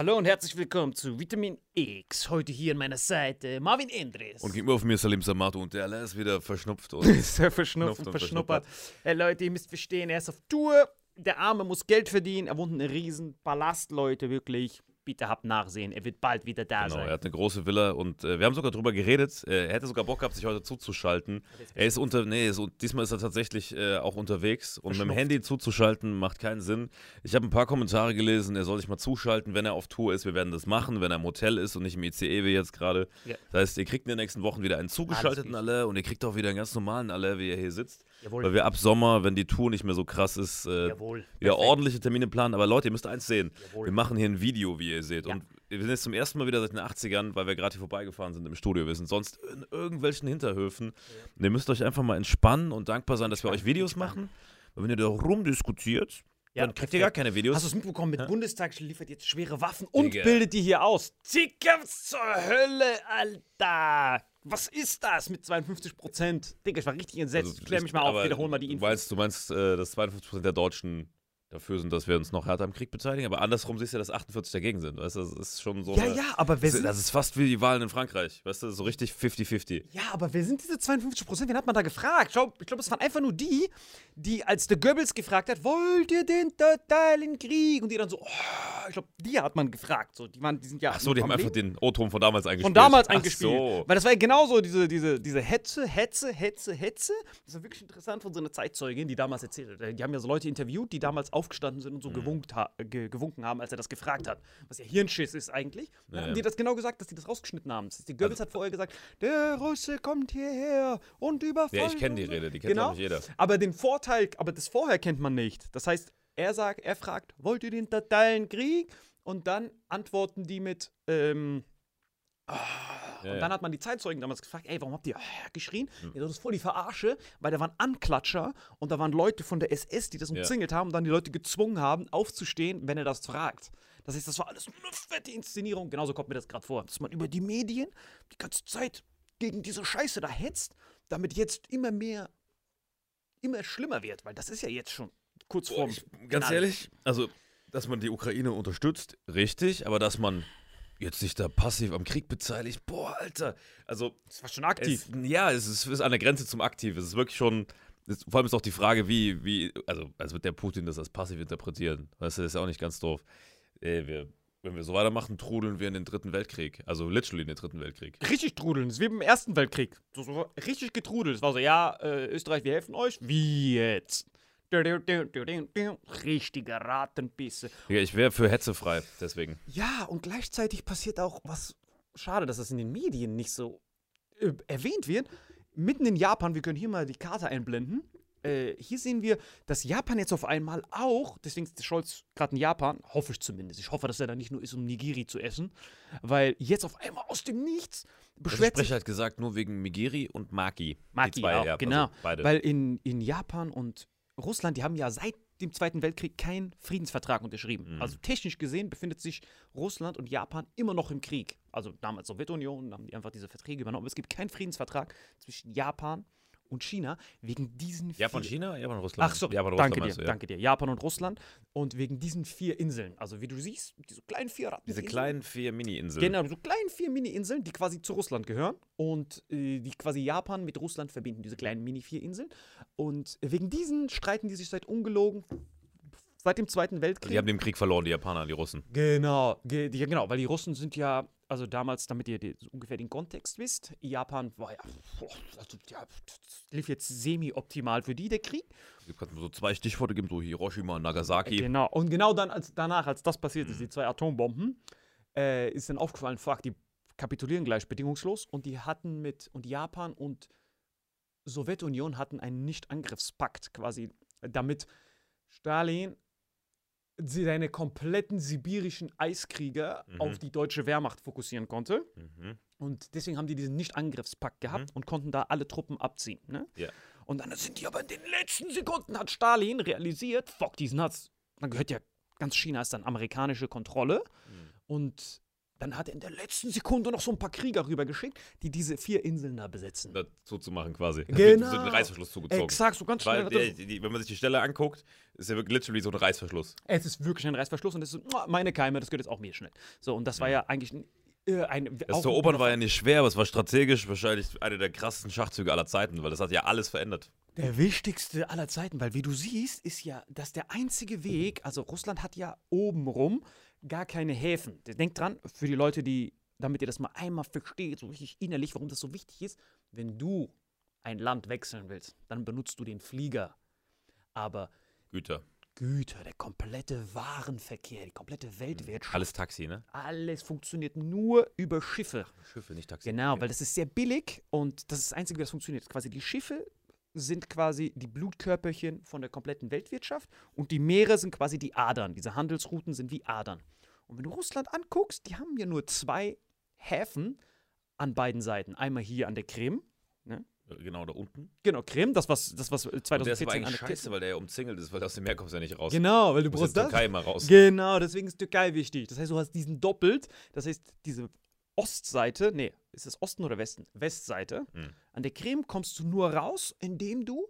Hallo und herzlich willkommen zu Vitamin X. Heute hier an meiner Seite Marvin Endres. Und gegenüber von mir Salim Samato und der Allah ist wieder verschnupft und ist er verschnupft Schnupft und und verschnuppert. Hey Leute, ihr müsst verstehen, er ist auf Tour. Der Arme muss Geld verdienen. Er wohnt in einem riesen Palast, Leute, wirklich. Bitte habt Nachsehen. Er wird bald wieder da Genau, sein. er hat eine große Villa und äh, wir haben sogar drüber geredet. Äh, er hätte sogar Bock gehabt, sich heute zuzuschalten. Er ist unter, nee, ist, diesmal ist er tatsächlich äh, auch unterwegs und mit dem Handy zuzuschalten macht keinen Sinn. Ich habe ein paar Kommentare gelesen, er soll sich mal zuschalten, wenn er auf Tour ist. Wir werden das machen, wenn er im Hotel ist und nicht im ICE wie jetzt gerade. Ja. Das heißt, ihr kriegt in den nächsten Wochen wieder einen zugeschalteten. Alle und ihr kriegt auch wieder einen ganz normalen Alle, wie er hier sitzt. Jawohl. Weil wir ab Sommer, wenn die Tour nicht mehr so krass ist, äh, Jawohl. wieder Perfekt. ordentliche Termine planen. Aber Leute, ihr müsst eins sehen. Jawohl. Wir machen hier ein Video, wie ihr seht. Ja. Und wir sind jetzt zum ersten Mal wieder seit den 80ern, weil wir gerade hier vorbeigefahren sind im Studio. Wir sind sonst in irgendwelchen Hinterhöfen. Und ihr müsst euch einfach mal entspannen und dankbar sein, dass wir euch Videos machen. Weil wenn ihr da rumdiskutiert, Ja, dann kriegt ihr gar keine Videos. Hast du es mitbekommen? Mit Bundestag liefert jetzt schwere Waffen und Digga. bildet die hier aus. Digga, was zur Hölle, Alter. Was ist das mit 52 Prozent? Digga, ich war richtig entsetzt. Also, Klär mich mal auf, wiederhol mal die Du Info. meinst, du meinst äh, dass 52% der Deutschen dafür sind, dass wir uns noch härter am Krieg beteiligen. Aber andersrum siehst du ja, dass 48 dagegen sind. Weißt du, das ist schon so. Ja, eine, ja, aber wer sind, das ist fast wie die Wahlen in Frankreich. Weißt du, so richtig 50-50. ja, aber wer sind diese 52 Prozent? Wen hat man da gefragt? Schau, ich glaube, es waren einfach nur die, die, als der Goebbels gefragt hat, wollt ihr den totalen Krieg? Und die dann so, oh, ich glaube, die hat man gefragt. So, die, waren, die sind ja. Ach so, die haben einfach den O-Ton von damals eingespielt. von damals Ach eingespielt. So. Weil das war ja genauso diese, diese, diese Hetze, Hetze, Hetze, Hetze. Das war wirklich interessant von so einer Zeitzeugin, die damals erzählt hat. Die haben ja so Leute interviewt, die damals aufgestanden sind und Mhm. so gewunkt ha ge gewunken haben, als er das gefragt hat. Was ja Hirnschiss ist eigentlich. Dann Ja, haben ja. die das genau gesagt, dass die das rausgeschnitten haben. Die Goebbels hat vorher gesagt, der Russe kommt hierher und überfällt. Ja, ich kenne die uns." Rede, die kennt Genau. auch nicht jeder. Aber den Vorteil, aber das vorher kennt man nicht. Das heißt, er sagt, er fragt, wollt ihr den totalen Krieg? Und dann antworten die mit, ähm, ah, Ja, und dann hat man die Zeitzeugen damals gefragt, ey, warum habt ihr geschrien? Ja, das ist voll die Verarsche, weil da waren Anklatscher und da waren Leute von der SS, die das umzingelt haben und dann die Leute gezwungen haben, aufzustehen, wenn er das fragt. Das heißt, das war alles eine fette Inszenierung. Genauso kommt mir das gerade vor, dass man über die Medien die ganze Zeit gegen diese Scheiße da hetzt, damit jetzt immer mehr, immer schlimmer wird, weil das ist ja jetzt schon kurz Boah, vor. ich, ganz ehrlich, also, dass man die Ukraine unterstützt, richtig, aber dass man jetzt sich da passiv am Krieg beteiligt, boah, Alter. Also, Das war schon aktiv. Es, ja, es ist, ist an der Grenze zum Aktiv. Es ist wirklich schon. Es, vor allem ist auch die Frage, wie, wie, also, als wird der Putin das als passiv interpretieren. Weißt du, das ist ja auch nicht ganz doof. Ey, wir, wenn wir so weitermachen, trudeln wir in den dritten Weltkrieg. Also literally in den dritten Weltkrieg. richtig trudeln. Das ist wie im Ersten Weltkrieg. So, so richtig getrudelt. Es war so, ja, äh, Österreich, wir helfen euch. Wie jetzt? Du, du, du, du, du, du. Richtige Ratenbisse. Ja, ich wäre für Hetze frei, deswegen. Ja, und gleichzeitig passiert auch was. Schade, dass das in den Medien nicht so äh, erwähnt wird. Mitten in Japan, wir können hier mal die Karte einblenden. Äh, hier sehen wir, dass Japan jetzt auf einmal auch, deswegen ist Scholz gerade in Japan, hoffe ich zumindest. Ich hoffe, dass er da nicht nur ist, um Nigiri zu essen, weil jetzt auf einmal aus dem Nichts Der beschwert sich Sprecher hat gesagt, nur wegen Migiri und Maki. Maki die zwei, auch, ja, genau. Also beide. Weil in, in Japan und Russland, die haben ja seit dem Zweiten Weltkrieg keinen Friedensvertrag unterschrieben. Mhm. Also technisch gesehen befindet sich Russland und Japan immer noch im Krieg. Also damals Sowjetunion, haben die einfach diese Verträge übernommen. Es gibt keinen Friedensvertrag zwischen Japan und China wegen diesen Japan, vier- China? Japan, Russland. Ach so, Japan, danke dir, ja. danke dir. Japan und Russland. Und wegen diesen vier Inseln. Also wie du siehst, diese kleinen vier Diese Inseln. kleinen vier Mini-Inseln. Genau, so kleinen vier Mini-Inseln, die quasi zu Russland gehören und äh, die quasi Japan mit Russland verbinden, diese kleinen Mini-vier-Inseln. Und wegen diesen streiten die sich seit ungelogen seit dem Zweiten Weltkrieg. Die haben den Krieg verloren, die Japaner, die Russen. Genau, ge die, genau, weil die Russen sind ja, also damals, damit ihr die, so ungefähr den Kontext wisst, Japan war ja, also, ja das lief jetzt semi-optimal für die, der Krieg. Es gibt so zwei Stichworte, gibt so Hiroshima und Nagasaki. Genau, und genau dann, als danach, als das passiert ist, die zwei Atombomben, äh, ist dann aufgefallen, fuck, die kapitulieren gleich bedingungslos und die hatten mit, und Japan und Sowjetunion hatten einen Nicht-Angriffspakt quasi, damit Stalin seine kompletten sibirischen Eiskrieger Mhm. auf die deutsche Wehrmacht fokussieren konnte. Mhm. Und deswegen haben die diesen Nicht-Angriffspakt gehabt und konnten da alle Truppen abziehen. Ne? Ja. Und dann sind die aber in den letzten Sekunden hat Stalin realisiert, fuck, diesen hat's. Dann gehört ja ganz China ist dann amerikanische Kontrolle. Und dann hat er in der letzten Sekunde noch so ein paar Krieger rübergeschickt, die diese vier Inseln da besetzen. Dazu zu machen quasi. Genau. so ein Reißverschluss zugezogen. Exakt, so ganz schnell. Weil das- die, die, wenn man sich die Stelle anguckt, ist ja wirklich literally so ein Reißverschluss. Es ist wirklich ein Reißverschluss und das ist so, meine Keime, das gehört jetzt auch mir schnell. So, und das war ja eigentlich ein. Äh, ein Das zu erobern war ja nicht schwer, aber es war strategisch wahrscheinlich einer der krassesten Schachzüge aller Zeiten, weil das hat ja alles verändert. Der wichtigste aller Zeiten, weil wie du siehst, ist ja, dass der einzige Weg, also Russland hat ja obenrum gar keine Häfen. Denkt dran, für die Leute, die, damit ihr das mal einmal versteht, so richtig innerlich, warum das so wichtig ist, wenn du ein Land wechseln willst, dann benutzt du den Flieger. Aber Güter. Güter, der komplette Warenverkehr, die komplette Weltwirtschaft, Alles Taxi, ne? alles funktioniert nur über Schiffe. Schiffe, nicht Taxi. Genau, weil das ist sehr billig und das ist das Einzige, wie das funktioniert. Quasi die Schiffe sind quasi die Blutkörperchen von der kompletten Weltwirtschaft und die Meere sind quasi die Adern. Diese Handelsrouten sind wie Adern. Und wenn du Russland anguckst, die haben ja nur zwei Häfen an beiden Seiten. Einmal hier an der Krim. Ne? Genau, da unten. Genau, Krim, das was, das was Und der ist 2014 aber eigentlich scheiße, weil der ja umzingelt ist, weil aus dem Meer kommst du ja nicht raus. Genau, weil du brauchst das. Türkei mal raus. Genau, deswegen ist Türkei wichtig. Das heißt, du hast diesen doppelt. Das heißt, diese Ostseite, nee, ist es Osten oder Westen? Westseite. Hm. An der Krim kommst du nur raus, indem du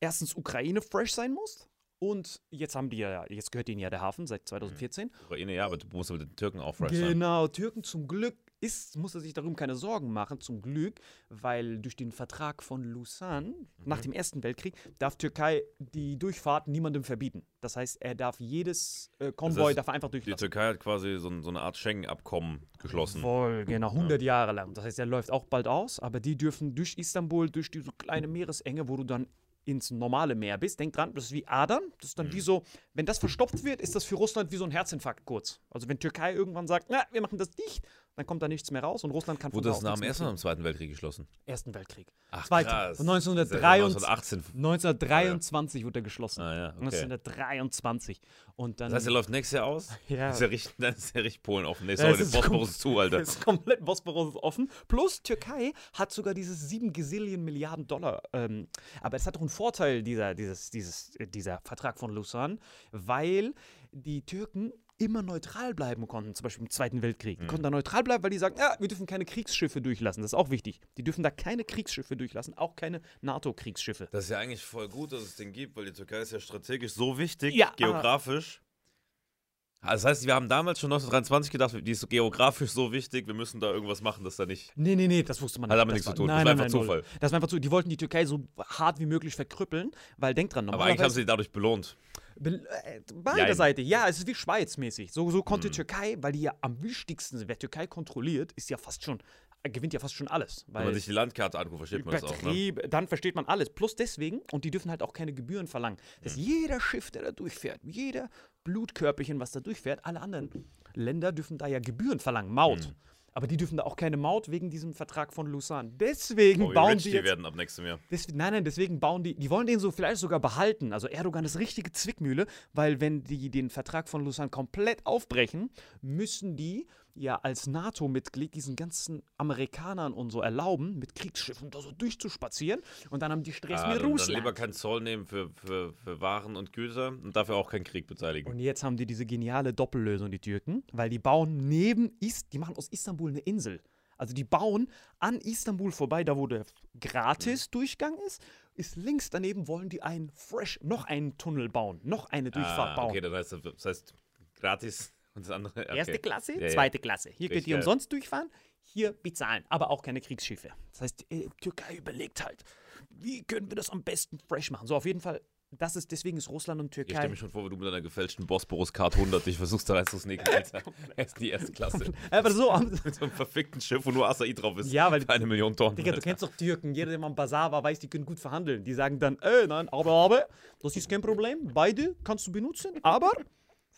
erstens Ukraine fresh sein musst. Und jetzt haben die ja, jetzt gehört ihnen ja der Hafen seit 2014. Ukraine, ja, aber du musst mit den Türken auch fresh sein. Genau, Türken zum Glück ist, muss er sich darum keine Sorgen machen, zum Glück, weil durch den Vertrag von Lausanne nach dem Ersten Weltkrieg darf Türkei die Durchfahrt niemandem verbieten. Das heißt, er darf jedes äh, Konvoi heißt, darf einfach Die durchlassen. Türkei hat quasi so, ein- so eine Art Schengen-Abkommen geschlossen. Voll, genau, 100 Jahre lang. Das heißt, er läuft auch bald aus, aber die dürfen durch Istanbul, durch diese kleine Meeresenge, wo du dann ins normale Meer bist. Denk dran, das ist wie Adern. Das ist dann wie so, wenn das verstopft wird, ist das für Russland wie so ein Herzinfarkt kurz. Also wenn Türkei irgendwann sagt, na, wir machen das dicht, dann kommt da nichts mehr raus und Russland kann Wurde da das nach dem Ersten oder Zweiten Weltkrieg geschlossen? Ersten Weltkrieg. Ach, Zweite. krass. Von Das ist ja 1923, 1918. 1923 wurde er geschlossen. Ah, ja, okay. 1923. Und dann. Das heißt, er läuft nächstes Jahr aus? Ja. Das ist ja richtig, dann ist ja richtig Polen offen. Nee, Ja, sorry, ist Bosporus ist zu, Alter. Das ist komplett Bosporus ist offen. Plus Türkei hat sogar dieses 7 Gazillion Milliarden Dollar. Ähm, aber es hat doch einen Vorteil, dieser, dieses, dieses, dieser Vertrag von Lausanne, weil die Türken immer neutral bleiben konnten, zum Beispiel im Zweiten Weltkrieg. Die konnten da neutral bleiben, weil die sagen, ja, wir dürfen keine Kriegsschiffe durchlassen. Das ist auch wichtig. Die dürfen da keine Kriegsschiffe durchlassen, auch keine NATO-Kriegsschiffe. Das ist ja eigentlich voll gut, dass es den gibt, weil die Türkei ist ja strategisch so wichtig, Ja, geografisch. Also das heißt, wir haben damals schon 1923 gedacht, die ist geografisch so wichtig, wir müssen da irgendwas machen, dass da nicht. Nee, nee, nee, das wusste man Hat nicht. damit Das nichts zu tun. Nein, Das war nein, einfach nein, null. Zufall. Das war einfach so, die wollten die Türkei so hart wie möglich verkrüppeln, weil denk dran, Aber eigentlich haben sie die dadurch belohnt. Äh, beider Jein. Seite, ja, es ist wie Schweiz mäßig. So, so konnte Mhm. Türkei, weil die ja am wichtigsten sind, wer Türkei kontrolliert, ist ja fast schon, gewinnt ja fast schon alles. Wenn man sich die Landkarte anguckt, versteht man das auch. Ne? Dann versteht man alles. Plus deswegen, und die dürfen halt auch keine Gebühren verlangen. Dass Mhm. jeder Schiff, der da durchfährt, jeder Blutkörperchen, was da durchfährt, alle anderen Länder dürfen da ja Gebühren verlangen, Maut. Mhm. Aber die dürfen da auch keine Maut wegen diesem Vertrag von Lausanne. Deswegen Oh, bauen rich die die jetzt werden ab nächstem Jahr. Des, nein, nein, deswegen bauen die, die wollen den so vielleicht sogar behalten. Also Erdogan ist richtige Zwickmühle, weil wenn die den Vertrag von Lausanne komplett aufbrechen, müssen die ja als NATO-Mitglied diesen ganzen Amerikanern und so erlauben, mit Kriegsschiffen da so durchzuspazieren und dann haben die Stress Ah, mit dann, dann Russland. lieber keinen Zoll nehmen für, für, für Waren und Güter und dafür auch keinen Krieg beteiligen. Und jetzt haben die diese geniale Doppellösung, die Türken, weil die bauen neben, Is die machen aus Istanbul eine Insel. Also die bauen an Istanbul vorbei, da wo der Gratis-Durchgang ist, ist links daneben wollen die einen fresh, noch einen Tunnel bauen, noch eine Durchfahrt ah, bauen. okay, das heißt, das heißt gratis und das andere. Okay. Erste Klasse, Ja, ja. zweite Klasse. Hier könnt ihr umsonst durchfahren, hier bezahlen, aber auch keine Kriegsschiffe. Das heißt, äh, Türkei überlegt halt, wie können wir das am besten fresh machen. So, auf jeden Fall, das ist, deswegen ist Russland und Ich stelle Türkei. mir schon vor, wie du mit deiner gefälschten Bosporus Card 100 dich versuchst da reinzusneaken, Alter. Erst die erste Klasse. Aber so, mit so einem verfickten Schiff, wo nur Acai drauf ist. Ja, weil- Für eine Million Tonnen. Digga, du kennst doch Türken. Jeder, der mal am Bazar war, weiß, die können gut verhandeln. Die sagen dann, äh, nein, aber, aber, das ist kein Problem. Beide kannst du benutzen, aber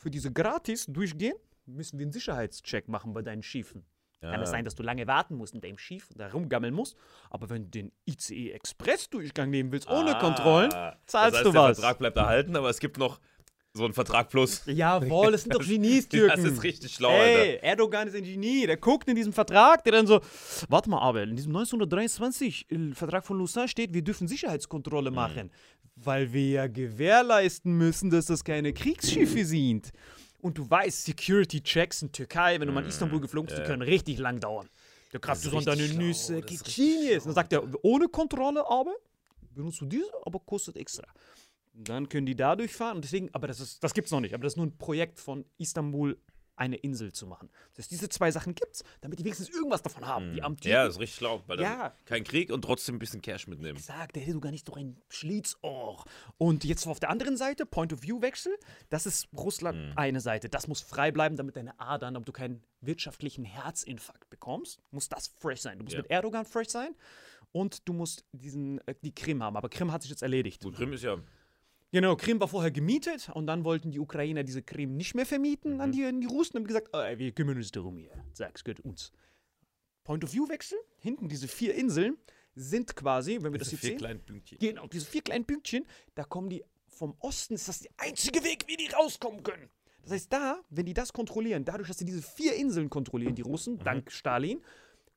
für diese gratis durchgehen, müssen wir einen Sicherheitscheck machen bei deinen Schiefen. Kann es Ja. sein, dass du lange warten musst in deinem Schiff und da rumgammeln musst, aber wenn du den ICE Express Durchgang nehmen willst, ohne Ah, Kontrollen, zahlst das heißt, du der was. Vertrag bleibt erhalten, aber es gibt noch so einen Vertrag plus. Jawohl, das sind doch Genies, Türken. Das ist richtig schlau, Alter. Ey, Erdogan ist ein Genie. Der guckt in diesem Vertrag, der dann so, warte mal, aber in diesem 1923 äh, Vertrag von Lausanne steht, wir dürfen Sicherheitskontrolle Mhm. Weil wir ja gewährleisten müssen, dass das keine Kriegsschiffe sind. Und du weißt, Security-Checks in Türkei, wenn du mal in Istanbul geflogen bist, die können richtig lang dauern. Da kriegst du Mhm. so deine schlau, Nüsse. Und dann sagt er, ohne Kontrolle aber, benutzt du diese, aber kostet extra. Dann können die da durchfahren. Und deswegen, aber das, ist, das gibt es noch nicht. Aber das ist nur ein Projekt von Istanbul, eine Insel zu machen. Das heißt, diese zwei Sachen gibt's, damit die wenigstens irgendwas davon haben. Die Mhm. Ja, das ist richtig schlau, weil dann Ja. kein Krieg und trotzdem ein bisschen Cash mitnehmen. sagt, der hätte sogar nicht so ein Schlitzohr. Und jetzt auf der anderen Seite, Point-of-View-Wechsel, das ist Russland Mhm. eine Seite. Das muss frei bleiben, damit deine Adern, damit du keinen wirtschaftlichen Herzinfarkt bekommst, muss das fresh sein. Du musst Ja. mit Erdogan fresh sein und du musst diesen, äh, die Krim haben. Aber Krim hat sich jetzt erledigt. Gut, Krim ist ja. Genau, Krim war vorher gemietet und dann wollten die Ukrainer diese Krim nicht mehr vermieten an, die, an die Russen und haben gesagt, "Ah, wir kümmern uns darum hier. Sag, es gehört uns. Point-of-View-Wechsel, hinten diese vier Inseln sind quasi, wenn wir das Diese jetzt vier sehen, kleinen Pünktchen. genau, diese vier kleinen Pünktchen, da kommen die vom Osten, ist das der einzige Weg, wie die rauskommen können. Das heißt, da, wenn die das kontrollieren, dadurch, dass sie diese vier Inseln kontrollieren, die Russen, dank Stalin,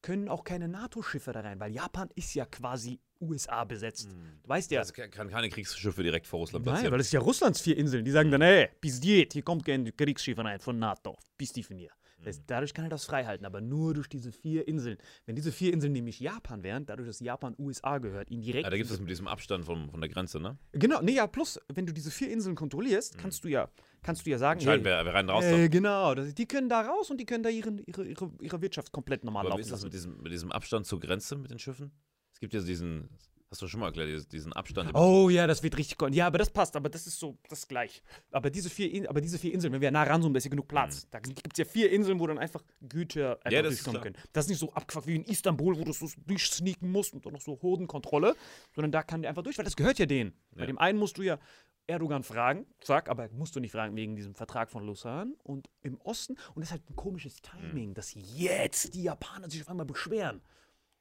können auch keine NATO-Schiffe da rein, weil Japan ist ja quasi USA besetzt. Du weißt ja, Also kann keine Kriegsschiffe direkt vor Russland Nein, platzieren. weil es ist ja Russlands vier Inseln. Die sagen dann, ey, bis jetzt, hier kommt kein Kriegsschiff rein von NATO. Bis die von hier. Das heißt, dadurch kann er das frei halten, aber nur durch diese vier Inseln. Wenn diese vier Inseln nämlich Japan wären, dadurch, dass Japan USA gehört, ihn direkt. ja, da gibt es mit diesem Abstand vom, von der Grenze, ne? genau, nee, ja, plus, wenn du diese vier Inseln kontrollierst, kannst du ja, kannst du ja sagen, Entscheiden, hey, wer, wer rein raus äh, darf. genau, das, die können da raus und die können da ihre, ihre, ihre, ihre Wirtschaft komplett normal Aber wie laufen ist das mit diesem, mit diesem Abstand zur Grenze mit den Schiffen? Es gibt ja diesen, hast du schon mal erklärt, diesen- Abstand. Oh ja, das wird richtig. Ja, aber das passt, aber das ist so, das gleich. Aber diese vier, In aber diese vier Inseln, wenn wir nah ranzoomen, da ist ja genug Platz. Da gibt es ja vier Inseln, wo dann einfach Güter einfach Mhm. Ja, durchkommen können. Das ist nicht so abgefuckt wie in Istanbul, wo du so durchsneaken musst und dann noch so Hodenkontrolle, sondern da kann der einfach durch, weil das gehört ja denen. Bei Ja. dem einen musst du ja Erdogan fragen, zack, aber musst du nicht fragen wegen diesem Vertrag von Lausanne und im Osten. Und das ist halt ein komisches Timing, dass jetzt die Japaner sich auf einmal beschweren.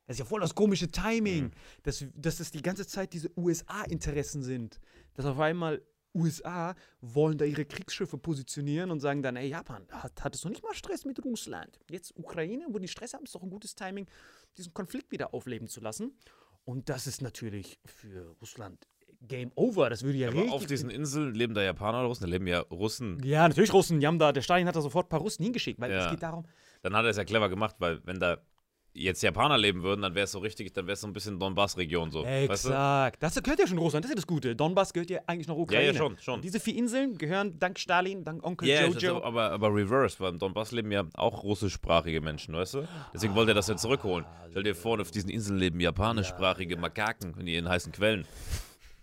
Das ist ja voll das komische Timing, dass, dass es die ganze Zeit diese USA-Interessen sind. Dass auf einmal USA wollen da ihre Kriegsschiffe positionieren und sagen dann, ey, Japan, hat, hattest du nicht mal Stress mit Russland? Jetzt Ukraine, wo die Stress haben, ist doch ein gutes Timing, diesen Konflikt wieder aufleben zu lassen. Und das ist natürlich für Russland Game Over. Das würde ja Aber richtig. auf diesen Inseln leben da Japaner oder Russen, da leben ja Russen. ja, natürlich Russen. Die haben da, der Stalin hat da sofort ein paar Russen hingeschickt, weil Ja. es geht darum, Dann hat er es ja clever gemacht, weil wenn da jetzt Japaner leben würden, dann wäre es so richtig, dann wäre es so ein bisschen Donbass-Region so. Weißt du? Exakt. Das gehört ja schon Russland, das ist ja das Gute. Donbass gehört ja eigentlich noch Ukraine. Ja, ja, schon, schon. Diese vier Inseln gehören dank Stalin, dank Onkel Ja, Jojo. aber, aber reverse, weil im Donbass leben ja auch russischsprachige Menschen, weißt du? Deswegen wollte er das ja zurückholen. Stell dir vor, auf diesen Inseln leben japanischsprachige Makaken in ihren heißen Quellen.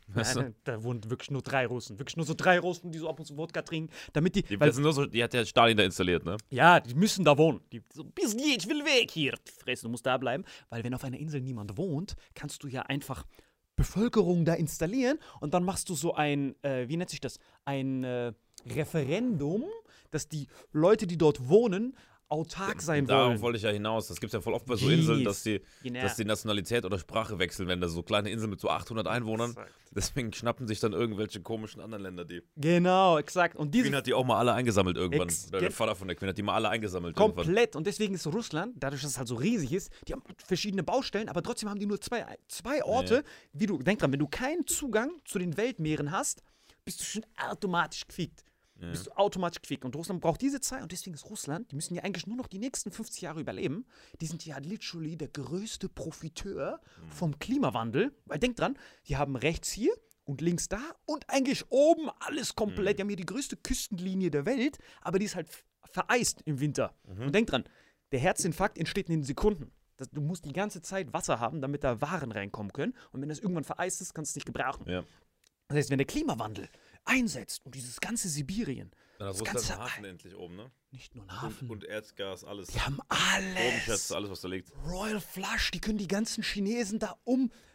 Weißt du? Da wohnen wirklich nur drei Russen. Wirklich nur so drei Russen, die so ab und zu Wodka trinken, damit die. Die, weil, nur so, die hat ja Stalin da installiert, ne? ja, die müssen da wohnen. Die so, bis geht, ich will weg hier. Die Fresse, du musst da bleiben. Weil wenn auf einer Insel niemand wohnt, kannst du ja einfach Bevölkerung da installieren und dann machst du so ein, äh, wie nennt sich das? Ein äh, Referendum, dass die Leute, die dort wohnen, autark sein Darauf wollen. wollte ich ja hinaus. Das gibt es ja voll oft bei so Jeez. Inseln, dass die, Genau. dass die Nationalität oder Sprache wechseln, wenn da so kleine Inseln mit so 800 Einwohnern. Exakt. Deswegen schnappen sich dann irgendwelche komischen anderen Länder die. Genau, exakt. Und diese Queen hat die auch mal alle eingesammelt irgendwann. Der Vater von der Queen hat die mal alle eingesammelt irgendwann. Komplett. Und deswegen ist Russland, dadurch, dass es halt so riesig ist, die haben verschiedene Baustellen, aber trotzdem haben die nur zwei, zwei Orte. Wie du, denk dran, wenn du keinen Zugang zu den Weltmeeren hast, bist du schon automatisch gefickt. Bist du automatisch gefickt. Und Russland braucht diese Zeit und deswegen ist Russland, die müssen ja eigentlich nur noch die nächsten 50 Jahre überleben. Die sind ja literally der größte Profiteur vom Klimawandel. Weil denk dran, die haben rechts hier und links da und eigentlich oben alles komplett. Die haben hier die größte Küstenlinie der Welt, aber die ist halt vereist im Winter. Und denk dran, der Herzinfarkt entsteht in Sekunden. Das, du musst die ganze Zeit Wasser haben, damit da Waren reinkommen können. Und wenn das irgendwann vereist ist, kannst du es nicht gebrauchen. Ja. Das heißt, wenn der Klimawandel einsetzt und dieses ganze Sibirien, Dann hat das ganze einen Hafen endlich oben, ne? nicht nur ein Und, Hafen, und Erdgas, alles. die haben Bodenschätze, alles. alles, was da liegt. Royal Flush, die können die ganzen Chinesen da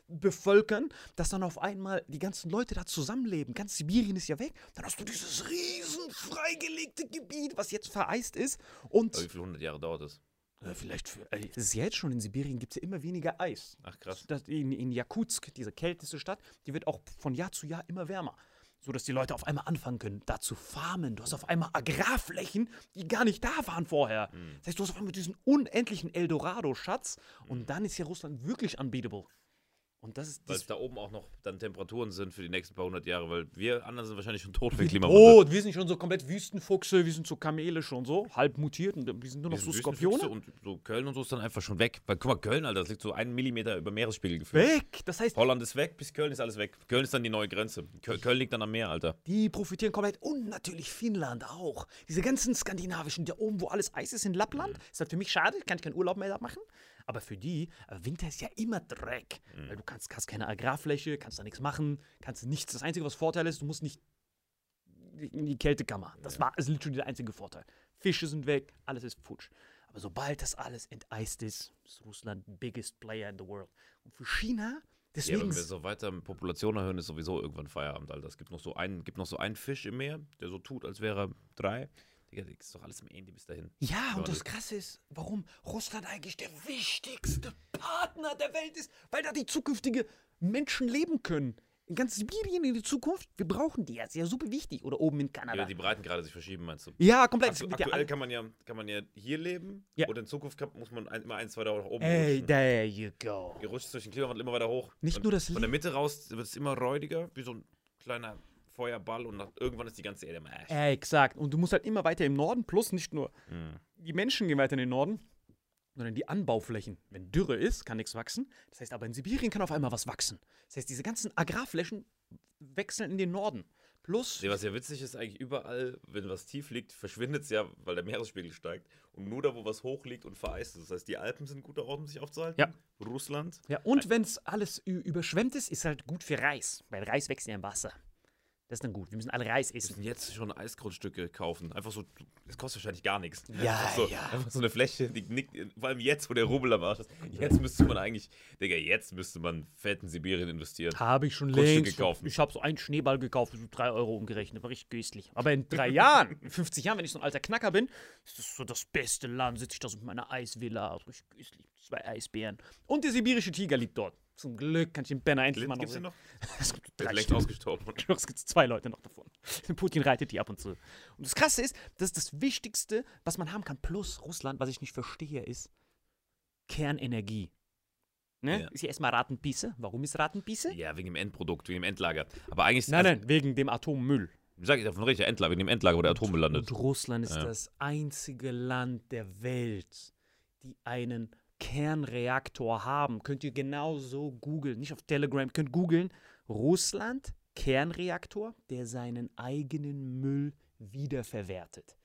umbevölkern, dass dann auf einmal die ganzen Leute da zusammenleben. Ganz Sibirien ist ja weg. Dann hast du dieses riesen freigelegte Gebiet, was jetzt vereist ist. Und Aber wie viele hundert Jahre dauert das? äh, vielleicht, für, es ist jetzt schon in Sibirien, gibt es ja immer weniger Eis. Ach krass. In, in Jakutsk, diese kälteste Stadt, die wird auch von Jahr zu Jahr immer wärmer. So dass die Leute auf einmal anfangen können, da zu farmen. Du hast auf einmal Agrarflächen, die gar nicht da waren vorher. Mhm. Das heißt, du hast auf einmal diesen unendlichen Eldorado-Schatz und dann ist ja Russland wirklich unbeatable. Und das ist Weil es da oben auch noch dann Temperaturen sind für die nächsten paar hundert Jahre, weil wir anderen sind wahrscheinlich schon tot wegen Klimawandel. Oh, wir sind schon so komplett Wüstenfuchse, wir sind so Kamele schon so, halb mutiert und wir sind nur noch so Skorpione. Und so Köln und so ist dann einfach schon weg. Weil guck mal, Köln, Alter, das liegt so einen Millimeter über Meeresspiegel gefühlt. Weg! Das heißt, Holland ist weg, bis Köln ist alles weg. Köln ist dann die neue Grenze. Köl Köln liegt dann am Meer, Alter. Die profitieren komplett und natürlich Finnland auch. Diese ganzen skandinavischen, da oben, wo alles Eis ist in Lappland, ist halt für mich schade, kann ich keinen Urlaub mehr da machen. Aber für die, äh, Winter ist ja immer Dreck. Weil du kannst, hast keine Agrarfläche, kannst da nichts machen, kannst nichts. Das Einzige, was Vorteil ist, du musst nicht in die Kältekammer. Das war ist literally der einzige Vorteil. Fische sind weg, alles ist futsch. Aber sobald das alles enteist ist, ist Russland biggest player in the world. Und für China, Ja, deswegen. wenn wir so weiter Population erhöhen, ist sowieso irgendwann Feierabend, Alter. Es gibt noch so einen, gibt noch so einen Fisch im Meer, der so tut, als wäre er drei. Digga, das ist doch alles im Ende bis dahin. Ja, und das Krasse ist, warum Russland eigentlich der wichtigste Partner der Welt ist, weil da die zukünftige Menschen leben können. In ganz Sibirien in die Zukunft, wir brauchen die. Das ist ja super wichtig. Oder oben in Kanada. Ja, die Breitengrade sich verschieben, meinst du? Ja, komplett. Aktu ja aktuell alle- kann man, ja, kann man ja hier leben Ja. und in Zukunft kann, muss man ein, immer ein, zwei Dauer nach oben Ey, rutschen. there you go. Ihr rutscht durch den Klimawandel immer weiter hoch. Nicht Und nur das Von der Mitte raus wird es immer räudiger, wie so ein kleiner Feuerball und nach, irgendwann ist die ganze Erde im. Äh, exakt. Und du musst halt immer weiter im Norden, plus nicht nur Mhm. die Menschen gehen weiter in den Norden, sondern die Anbauflächen. Wenn Dürre ist, kann nichts wachsen. Das heißt aber in Sibirien kann auf einmal was wachsen. Das heißt, diese ganzen Agrarflächen wechseln in den Norden. Plus. Was ja witzig ist, eigentlich überall, wenn was tief liegt, verschwindet es ja, weil der Meeresspiegel steigt. Und nur da, wo was hoch liegt und vereist ist. Das heißt, die Alpen sind ein guter Ort, um sich aufzuhalten. Ja. Russland. Ja, und wenn es alles überschwemmt ist, ist halt gut für Reis. Weil Reis wächst ja im Wasser. Das ist dann gut. Wir müssen alle Reis Wir essen. müssen jetzt schon Eisgrundstücke kaufen. Einfach so, das kostet wahrscheinlich gar nichts. Ja, einfach so, ja. Einfach so eine Fläche, die nickt, vor allem jetzt, wo der Rubel am Arsch ist. Jetzt müsste man eigentlich, Digga, jetzt müsste man fett in Sibirien investieren. Habe ich schon längst. kaufen. Ich habe so einen Schneeball gekauft, so 3 Euro umgerechnet. War richtig güstlich. Aber in drei Jahren, in 50 Jahren, wenn ich so ein alter Knacker bin, ist das so das beste Land. Sitze ich da so mit meiner Eisvilla, richtig güstlich, zwei Eisbären. Und der sibirische Tiger liegt dort. Zum Glück kann ich den Benner endlich mal noch Gibt's sehen. noch? Es gibt drei Stück. ausgestorben. Es gibt zwei Leute noch davon. Putin reitet die ab und zu. Und das Krasse ist, das ist das Wichtigste, was man haben kann. Plus Russland, was ich nicht verstehe, ist Kernenergie. Ne? Ja. Ist ja erstmal Ratenpisse. Warum ist Ratenpisse? Ja, wegen dem Endprodukt, wegen dem Endlager. Aber eigentlich ist Nein, nein, wegen dem Atommüll. Sag ich davon richtig, Endlager, wegen dem Endlager, wo der Atommüll landet. Und Russland ist Ja. das einzige Land der Welt, die einen Kernreaktor haben. Könnt ihr genauso googeln, nicht auf Telegram, könnt googeln. Russland, Kernreaktor, der seinen eigenen Müll wiederverwertet.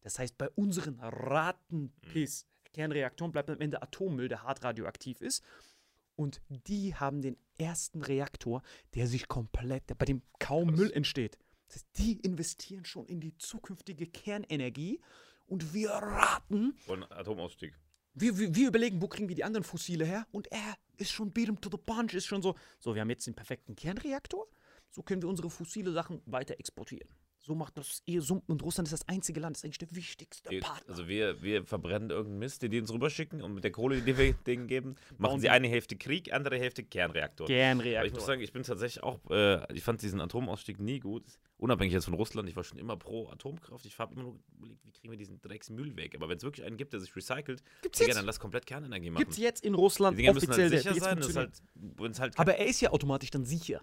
Das heißt, bei unseren Rattenpiss, Kernreaktoren bleibt am Ende Atommüll, der hart radioaktiv ist. Und die haben den ersten Reaktor, der sich komplett, der, bei dem kaum Müll entsteht. Das heißt, die investieren schon in die zukünftige Kernenergie und wir raten, Von Atomausstieg. Wir, wir, wir überlegen, wo kriegen wir die anderen Fossile her? Und er ist schon beat 'em to the punch, ist schon so, so, wir haben jetzt den perfekten Kernreaktor, so können wir unsere fossile Sachen weiter exportieren. So macht das ihr so, und Russland ist das einzige Land, das ist eigentlich der wichtigste Partner. Also wir, wir verbrennen irgendeinen Mist, den die uns rüberschicken und mit der Kohle, die wir denen geben, machen sie eine Hälfte Krieg, andere Hälfte Kernreaktor. Aber ich muss Kernreaktor. sagen, ich bin tatsächlich auch, äh, ich fand diesen Atomausstieg nie gut. Unabhängig jetzt von Russland, ich war schon immer pro Atomkraft. Ich habe immer nur überlegt, wie kriegen wir diesen Drecksmüll weg. Aber wenn es wirklich einen gibt, der sich recycelt, Gibt's Digga, dann lass komplett Kernenergie machen. Gibt es jetzt in Russland müssen offiziell halt sicher sein, halt, halt Aber er ist ja automatisch dann sicher.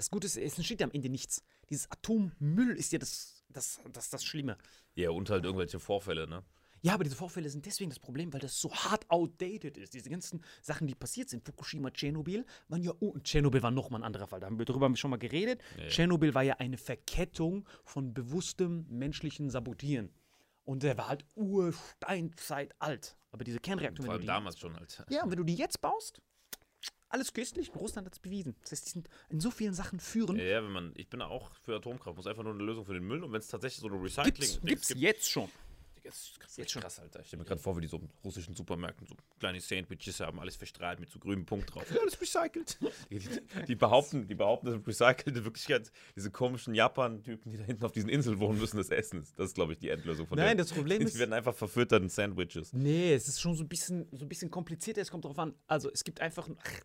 Das Gute ist, es entsteht ja am Ende nichts. Dieses Atommüll ist ja das, das, das, das Schlimme. ja, und halt irgendwelche Vorfälle, ne? Ja, aber diese Vorfälle sind deswegen das Problem, weil das so hart outdated ist. Diese ganzen Sachen, die passiert sind, Fukushima, Tschernobyl, waren ja, oh, und Tschernobyl war nochmal ein anderer Fall, da haben wir darüber schon mal geredet. Tschernobyl war ja eine Verkettung von bewusstem menschlichen Sabotieren. Und der war halt Ursteinzeit alt. Aber diese Kernreaktoren, Vor allem die, damals schon halt. ja, und wenn du die jetzt baust, alles köstlich. Russland hat es bewiesen. Das heißt, die sind in so vielen Sachen führend. Ja, ja, wenn man, ich bin auch für Atomkraft, muss einfach nur eine Lösung für den Müll und wenn es tatsächlich so eine Recycling Gibt's, gibt's gibt, jetzt schon. Das ist krass, Jetzt schon. krass, Alter. Ich stelle mir gerade vor, wie die so in russischen Supermärkten so kleine Sandwiches haben, alles verstrahlt mit so grünem Punkt drauf. Ja, alles recycelt. Die, die, behaupten, die behaupten, das ist recycelt. In Wirklichkeit, diese komischen Japan-Typen, die da hinten auf diesen Inseln wohnen müssen, das essen. Das ist, glaube ich, die Endlösung von Nein, denen. das Problem Die ist- werden einfach verfüttert in Sandwiches. Nee, es ist schon so ein bisschen, so ein bisschen komplizierter. Es kommt darauf an. Also, es gibt einfach ach,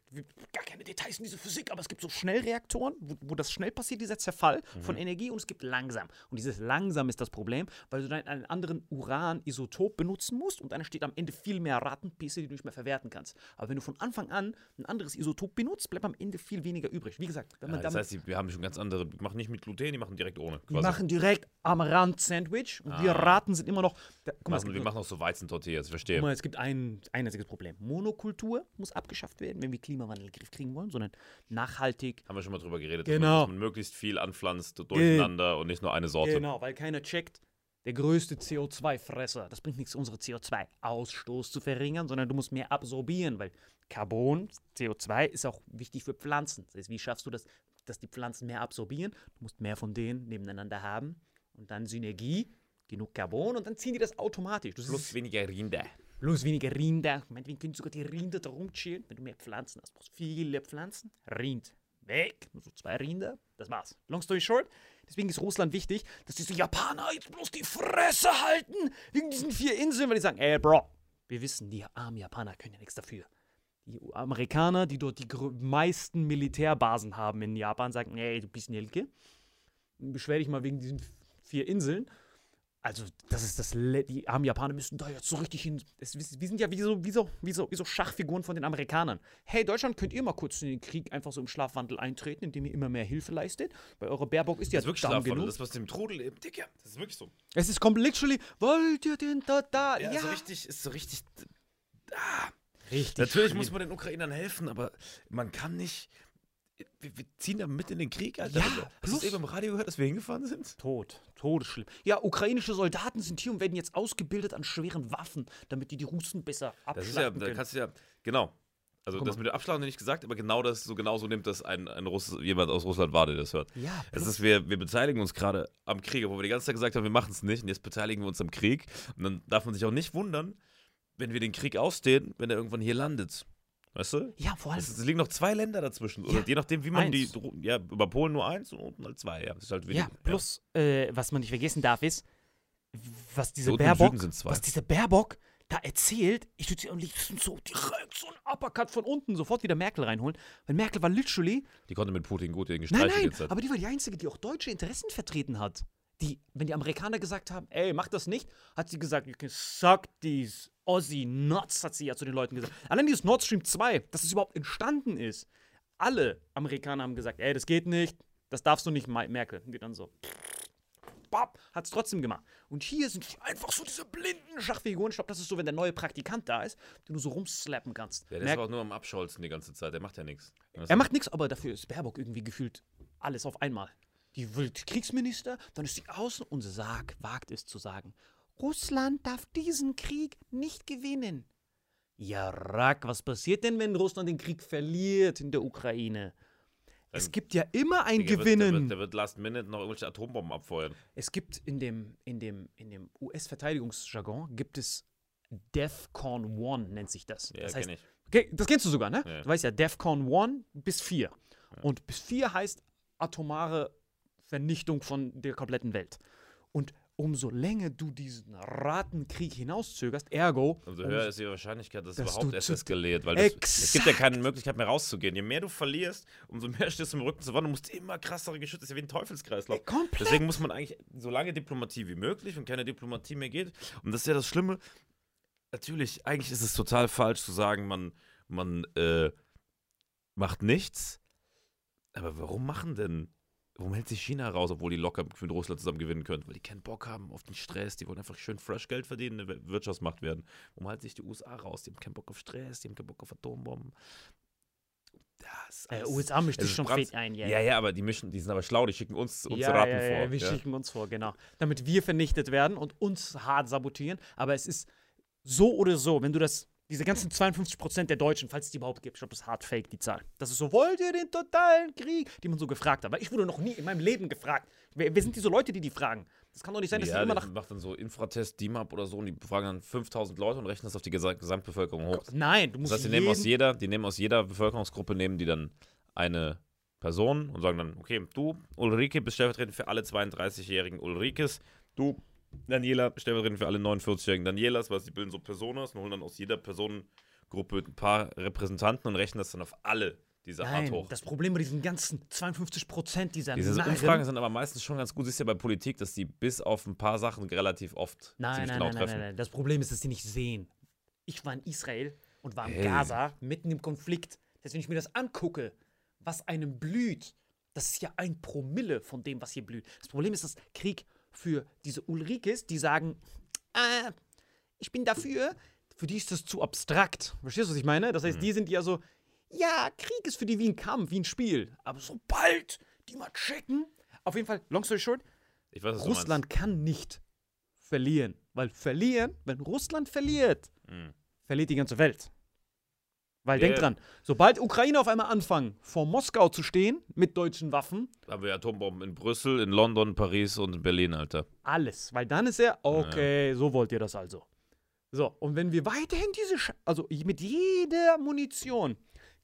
gar keine Details in dieser Physik, aber es gibt so Schnellreaktoren, wo, wo das schnell passiert, dieser Zerfall von Energie, und es gibt langsam. Und dieses langsam ist das Problem, weil du dann einen anderen Uran-Isotop benutzen musst und dann entsteht am Ende viel mehr Rattenpisse, die du nicht mehr verwerten kannst. Aber wenn du von Anfang an ein anderes Isotop benutzt, bleibt am Ende viel weniger übrig. Wie gesagt, wenn man Ja, das heißt, die, wir haben schon ganz andere, die machen nicht mit Gluten, die machen direkt ohne. die quasi. machen direkt am Rand Sandwich und wir Raten sind immer noch. Da, guck mal, machen, wir machen auch so Weizentortillas, ich verstehe. Guck mal, es gibt ein ein einziges Problem. Monokultur muss abgeschafft werden, wenn wir Klimawandel in den Griff kriegen wollen, sondern nachhaltig. Haben wir schon mal drüber geredet, Genau. dass, man, dass man möglichst viel anpflanzt, durcheinander und nicht nur eine Sorte. Genau, weil keiner checkt, der größte CO2-Fresser, das bringt nichts, unsere CO2-Ausstoß zu verringern, sondern du musst mehr absorbieren, weil Carbon, CO2 ist auch wichtig für Pflanzen. Das heißt, wie schaffst du das, dass die Pflanzen mehr absorbieren? Du musst mehr von denen nebeneinander haben und dann Synergie, genug Carbon und dann ziehen die das automatisch. Du Plus weniger Rinder. Bloß weniger Rinder. Meinetwegen können sogar die Rinder da rumchillen, wenn du mehr Pflanzen hast. Brauchst viele Pflanzen. Rind. Weg. Nur so zwei Rinder. Das war's. Long story short. Deswegen ist Russland wichtig, dass diese Japaner jetzt bloß die Fresse halten. Wegen diesen vier Inseln, weil die sagen, ey, Bro, wir wissen, die armen Japaner können ja nichts dafür. Die Amerikaner, die dort die meisten Militärbasen haben in Japan, sagen, ey, du bist Nelke. Beschwer dich mal wegen diesen vier Inseln. Also, das ist das. Le die armen Japaner müssen da jetzt so richtig hin. Das, wir sind ja wie so, wie, so, wie, so, wie so Schachfiguren von den Amerikanern. Hey, Deutschland, könnt ihr mal kurz in den Krieg einfach so im Schlafwandel eintreten, indem ihr immer mehr Hilfe leistet? Weil eure Baerbock ist ja Das ist wirklich Schlafwandel. genug. Das, was dem Trudel eben, Digga, das ist wirklich so. Es ist komplett literally, wollt ihr den total? Ja, Ja, so richtig, ist so richtig. richtig. Natürlich schlimm. muss man den Ukrainern helfen, aber man kann nicht. Wir, wir ziehen da mit in den Krieg, Alter. Ja, Hast du plus- das eben im Radio gehört, dass wir hingefahren sind? Tod, todesschlimm. Ja, ukrainische Soldaten sind hier und werden jetzt ausgebildet an schweren Waffen, damit die die Russen besser Das ist ja, da kannst du ja, genau. Also das mit dem Abschlag noch nicht gesagt, aber genau das, so genauso nimmt das ein, ein Russ, jemand aus Russland wahr, der das hört. Ja, Es ist, wir, wir beteiligen uns gerade am Krieg, obwohl wir die ganze Zeit gesagt haben, wir machen es nicht und jetzt beteiligen wir uns am Krieg. Und dann darf man sich auch nicht wundern, wenn wir den Krieg ausdehnen, wenn er irgendwann hier landet. Weißt du? ja, vor allem. Es, es liegen noch zwei Länder dazwischen. Oder Ja, je nachdem, wie man eins. die. Ja, über Polen nur eins und unten halt zwei. Ja, das ist halt wenig. Ja, plus, äh, was man nicht vergessen darf, ist, was diese im Baerbock, Süden sind zwei. was diese Baerbock da erzählt, ich würde sie am liebsten so direkt so ein Uppercut von unten sofort wieder Merkel reinholen. Weil Merkel war literally, Die konnte mit Putin gut den nein, nein, jetzt. aber die war die Einzige, die auch deutsche Interessen vertreten hat. Die, wenn die Amerikaner gesagt haben, ey, mach das nicht, hat sie gesagt, you can suck these Aussie nuts, hat sie ja zu den Leuten gesagt. Allein dieses Nord Stream 2, dass es überhaupt entstanden ist. Alle Amerikaner haben gesagt, ey, das geht nicht, das darfst du nicht, Merkel. Und die dann so, bap, hat es trotzdem gemacht. Und hier sind einfach so diese blinden Schachfiguren. Ich glaube, das ist so, wenn der neue Praktikant da ist, den du so rumslappen kannst. Ja, der ist Merk- aber auch nur am Abscholzen die ganze Zeit. Der macht ja nichts. Er macht nichts, aber dafür ist Baerbock irgendwie gefühlt alles auf einmal. Die wird Kriegsminister, dann ist sie außen und sag, wagt es zu sagen, Russland darf diesen Krieg nicht gewinnen. Ja, Rack, was passiert denn, wenn Russland den Krieg verliert in der Ukraine? Es Dann- gibt ja immer ein wird- Gewinnen. Der wird, der wird Last Minute noch irgendwelche Atombomben abfeuern. Es gibt in dem, in dem, in dem US-Verteidigungsjargon gibt es DEFCON 1, nennt sich das. Ja, das heißt, kenn ich. okay, das kennst du sogar, ne? Ja. Du weißt ja, DEFCON 1 bis 4. Und bis 4 heißt atomare Vernichtung von der kompletten Welt. Und umso länger du diesen Ratenkrieg hinauszögerst, ergo, Umso höher ist die Wahrscheinlichkeit, dass es dass überhaupt du erst eskaliert. Weil das, es gibt ja keine Möglichkeit mehr rauszugehen. Je mehr du verlierst, umso mehr stehst du im Rücken zur Wand und musst immer krassere Geschütze. Das ist ja wie ein Teufelskreislauf. komplett. Deswegen muss man eigentlich so lange Diplomatie wie möglich, wenn keine Diplomatie mehr geht. Und das ist ja das Schlimme. Natürlich, eigentlich ist es total falsch zu sagen, man, man äh, macht nichts. Aber warum machen denn? Warum hält sich China raus, obwohl die locker mit Russland zusammen gewinnen könnten? Weil die keinen Bock haben auf den Stress. Die wollen einfach schön fresh Geld verdienen, eine Wirtschaftsmacht werden. Warum halten sich die USA raus? Die haben keinen Bock auf Stress, die haben keinen Bock auf Atombomben. Das äh, USA mischt sich schon fett ein, ja. Ja, ja, aber die mischen, die sind aber schlau, die schicken uns unsere ja, Raten ja, vor. Ja, wir ja. schicken uns vor, genau. Damit wir vernichtet werden und uns hart sabotieren. Aber es ist so oder so, wenn du das, diese ganzen 52% der Deutschen, falls es die überhaupt gibt, ich glaube, das ist hart fake, die Zahl. Das ist so, wollt ihr den totalen Krieg? Die man so gefragt hat. Weil ich wurde noch nie in meinem Leben gefragt. Wer, wer sind diese Leute, die die fragen? Das kann doch nicht sein, dass ja, die immer die nach. macht dann so Infratest, DIMAP oder so und die befragen dann 5000 Leute und rechnen das auf die Gesa Gesamtbevölkerung hoch. Nein, du musst Das heißt, die nehmen aus jeder, die nehmen aus jeder Bevölkerungsgruppe, nehmen die dann eine Person und sagen dann, okay, du, Ulrike, bist stellvertretend für alle 32-jährigen Ulrikes, du, Daniela, stellvertretend für alle 49-jährigen Danielas, was die bilden so Personas und holen dann aus jeder Personengruppe ein paar Repräsentanten und rechnen das dann auf alle diese Art Nein, hoch. das Problem bei diesen ganzen 52% dieser Diese Narren- Umfragen sind aber meistens schon ganz gut. Siehst du ja bei Politik, dass die bis auf ein paar Sachen relativ oft Nein, ziemlich nein, genau nein, nein, treffen. nein, nein. Das Problem ist, dass die nicht sehen. Ich war in Israel und war in Hey. Gaza, mitten im Konflikt. Heißt, wenn ich mir das angucke, was einem blüht, das ist ja ein Promille von dem, was hier blüht. Das Problem ist, dass Krieg für diese Ulrikes, die sagen, äh, ich bin dafür, für die ist das zu abstrakt. Verstehst du, was ich meine? Das Mhm. heißt, die sind ja so, ja, Krieg ist für die wie ein Kampf, wie ein Spiel. Aber sobald die mal checken, auf jeden Fall, long story short, weiß, Russland kann nicht verlieren. Weil verlieren, wenn Russland verliert, Mhm. verliert die ganze Welt. Weil Ja, denk ja. dran, sobald Ukraine auf einmal anfangen, vor Moskau zu stehen mit deutschen Waffen, meinst. Haben wir Atombomben in Brüssel, in London, Paris und in Berlin, Alter. alles. Weil dann ist er, okay, so wollt ihr das also. So, und wenn wir weiterhin diese, Sch also mit jeder Munition,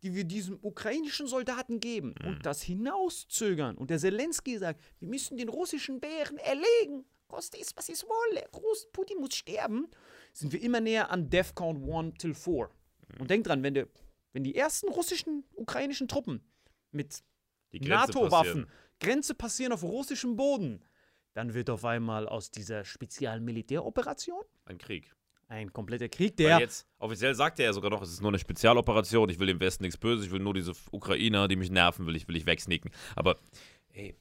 die wir diesem ukrainischen Soldaten geben und das hinauszögern und der Zelensky sagt, wir müssen den russischen Bären erlegen, koste es, was es wolle, Russ, Putin muss sterben, sind wir immer näher an DEFCON 1 till 4. Und denk dran, wenn, der, wenn die ersten russischen, ukrainischen Truppen mit NATO-Waffen. Grenze passieren auf russischem Boden, dann wird auf einmal aus dieser Spezialmilitäroperation Ein Krieg. ein kompletter Krieg, Weil der jetzt, offiziell sagt er ja sogar noch, es ist nur eine Spezialoperation, ich will dem Westen nichts Böses, ich will nur diese Ukrainer, die mich nerven, will ich, will ich wegsneaken. Aber, ey,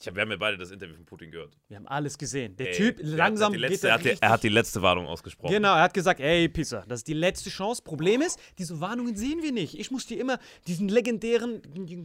Ich hab, wir haben ja beide das Interview von Putin gehört. Wir haben alles gesehen. Der Ey, Typ, hat- langsam hat geht letzte, er hat die, er hat die letzte Warnung ausgesprochen. Genau, er hat gesagt, ey, Pisser, das ist die letzte Chance. Problem ist, diese Warnungen sehen wir nicht. Ich muss dir immer diesen legendären,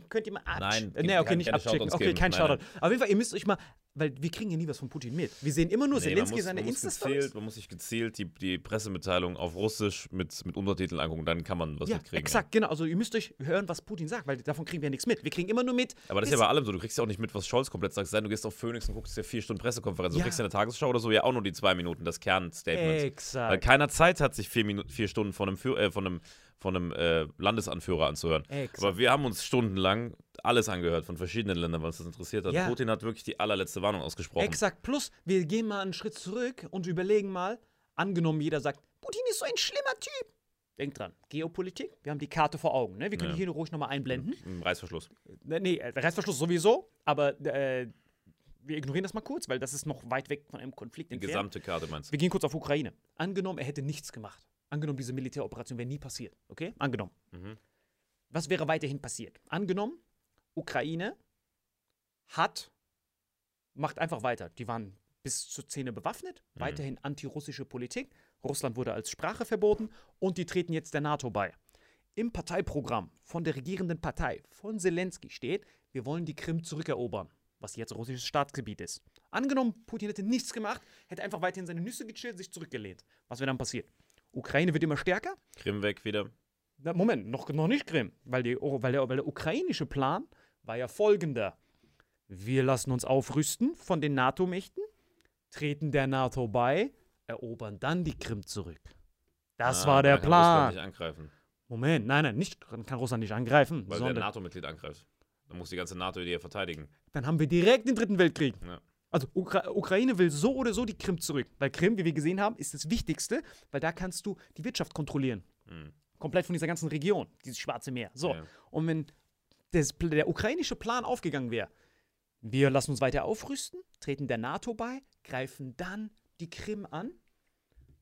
könnt ihr mal abchecken. Nein, nee, kein- okay, nicht keine abchecken. Okay, geben. kein Nein, Shoutout. Auf jeden Fall, ihr müsst euch mal, weil wir kriegen ja nie was von Putin mit. Wir sehen immer nur Nee, Zelensky seine Insta-Stories. man muss sich gezielt die, die Pressemitteilung auf Russisch mit, mit Untertiteln angucken, dann kann man was Ja, mitkriegen. exakt, genau. Also ihr müsst euch hören, was Putin sagt, weil davon kriegen wir nichts mit. Wir kriegen immer nur mit. Ja. Aber das ist ja bei allem so, du kriegst ja auch nicht mit, was Scholz komplett sagt. Sei, du gehst auf Phoenix und guckst dir vier Stunden Pressekonferenz. Du Ja. kriegst ja eine Tagesschau oder so, ja auch nur die zwei Minuten, das Kernstatement. Weil Exakt. keiner Zeit hat, sich vier, Minuten, vier Stunden von einem, Führ äh, von einem, von einem äh, Landesanführer anzuhören. Exakt. Aber wir haben uns stundenlang alles angehört von verschiedenen Ländern, weil uns das interessiert hat. Ja. Putin hat wirklich die allerletzte Warnung ausgesprochen. Exakt. Plus, wir gehen mal einen Schritt zurück und überlegen mal, angenommen, jeder sagt, Putin ist so ein schlimmer Typ. Denkt dran, Geopolitik, wir haben die Karte vor Augen. Ne? Wir können Ja. die hier ruhig nochmal einblenden. Im Reißverschluss. Ne, Nee, äh, Reißverschluss sowieso, aber äh, wir ignorieren das mal kurz, weil das ist noch weit weg von einem Konflikt Die entfernt. gesamte Karte meinst du? Wir gehen kurz auf Ukraine. Angenommen, er hätte nichts gemacht. Angenommen, diese Militäroperation wäre nie passiert. Okay? Angenommen. Mhm. Was wäre weiterhin passiert? Angenommen, Ukraine hat, macht einfach weiter. Die waren bis zur Zähne bewaffnet, Mhm. weiterhin antirussische Politik. Russland wurde als Sprache verboten und die treten jetzt der NATO bei. Im Parteiprogramm von der regierenden Partei von Zelensky steht, wir wollen die Krim zurückerobern, was jetzt russisches Staatsgebiet ist. Angenommen, Putin hätte nichts gemacht, hätte einfach weiterhin seine Nüsse gechillt, sich zurückgelehnt. Was wäre dann passiert? Ukraine wird immer stärker, Krim weg wieder. na, Moment, noch, noch nicht Krim, weil, die, weil, der, weil der ukrainische Plan war ja folgender. Wir lassen uns aufrüsten von den NATO-Mächten, treten der NATO bei, erobern dann die Krim zurück. Das Ah, war der dann kann Russland Plan. nicht angreifen, Moment, nein, nein, nicht, kann Russland nicht angreifen, weil der sondern NATO-Mitglied angreift. Dann muss die ganze NATO die ja verteidigen. dann haben wir direkt den dritten Weltkrieg. Ja. Also Ukra Ukraine will so oder so die Krim zurück, weil Krim, wie wir gesehen haben, ist das Wichtigste, weil da kannst du die Wirtschaft kontrollieren. Mhm. Komplett von dieser ganzen Region, dieses Schwarze Meer. So. Ja. Und wenn das, der ukrainische Plan aufgegangen wäre, wir lassen uns weiter aufrüsten, treten der NATO bei, greifen dann die Krim an,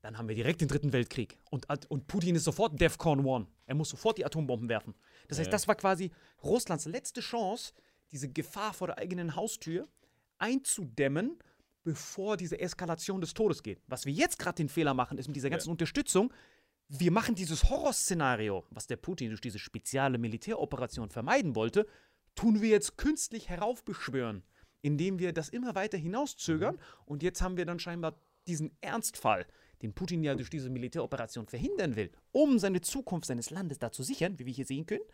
dann haben wir direkt den dritten Weltkrieg. Und, und Putin ist sofort DEFCON 1. Er muss sofort die Atombomben werfen. Das heißt, Ja. das war quasi Russlands letzte Chance, diese Gefahr vor der eigenen Haustür einzudämmen, bevor diese Eskalation des Todes geht. Was wir jetzt gerade den Fehler machen, ist mit dieser ganzen Unterstützung, wir machen dieses Horrorszenario, was der Putin durch diese spezielle Militäroperation vermeiden wollte, tun wir jetzt künstlich heraufbeschwören, indem wir das immer weiter hinauszögern. Und jetzt haben wir dann scheinbar diesen Ernstfall, den Putin ja durch diese Militäroperation verhindern will, um seine Zukunft seines Landes da zu sichern, wie wir hier sehen können.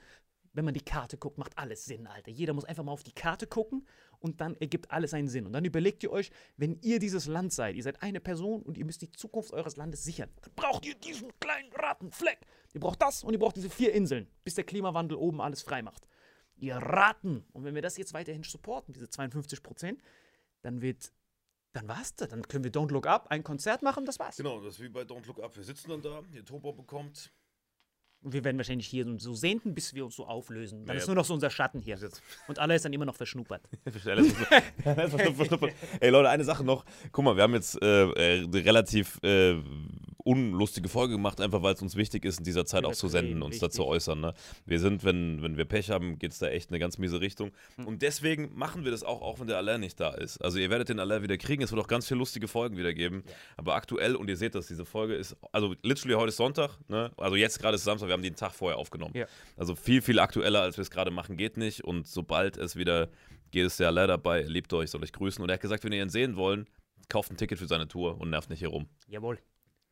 Wenn man die Karte guckt, macht alles Sinn, Alter. Jeder muss einfach mal auf die Karte gucken und dann ergibt alles einen Sinn. Und dann überlegt ihr euch, wenn ihr dieses Land seid, ihr seid eine Person und ihr müsst die Zukunft eures Landes sichern, dann braucht ihr diesen kleinen Rattenfleck. Ihr braucht das und ihr braucht diese vier Inseln, bis der Klimawandel oben alles frei macht. Ihr Raten. Und wenn wir das jetzt weiterhin supporten, diese 52 Prozent, dann wird, dann war's das. Dann können wir Don't Look Up, ein Konzert machen, das war's. Genau, das ist wie bei Don't Look Up. Wir sitzen dann da, ihr Turbo bekommt. Und wir werden wahrscheinlich hier so- sehnden, bis wir uns so auflösen. Dann Ja, ist nur noch so unser Schatten hier. Und alle ist dann immer noch verschnuppert. Verschnuppert. Ey Leute, eine Sache noch. Guck mal, wir haben jetzt äh, äh, relativ äh, unlustige Folge gemacht, einfach weil es uns wichtig ist, in dieser Zeit auch zu senden, uns dazu äußern. Ne? Wir sind, wenn, wenn wir Pech haben, geht es da echt eine ganz miese Richtung. Und deswegen machen wir das auch, auch wenn der Alain nicht da ist. Also ihr werdet den Alain wieder kriegen, es wird auch ganz viele lustige Folgen wieder geben. Aber aktuell, und ihr seht das, diese Folge ist, also literally heute ist Sonntag, ne? also jetzt gerade ist Samstag, wir haben einen Tag vorher aufgenommen. Ja. Also viel, viel aktueller, als wir es gerade machen, geht nicht. Und sobald es wieder geht, ist der Alain dabei, er liebt euch, soll euch grüßen. Und er hat gesagt, wenn ihr ihn sehen wollen, kauft ein Ticket für seine Tour und nervt nicht hier rum. Jawohl.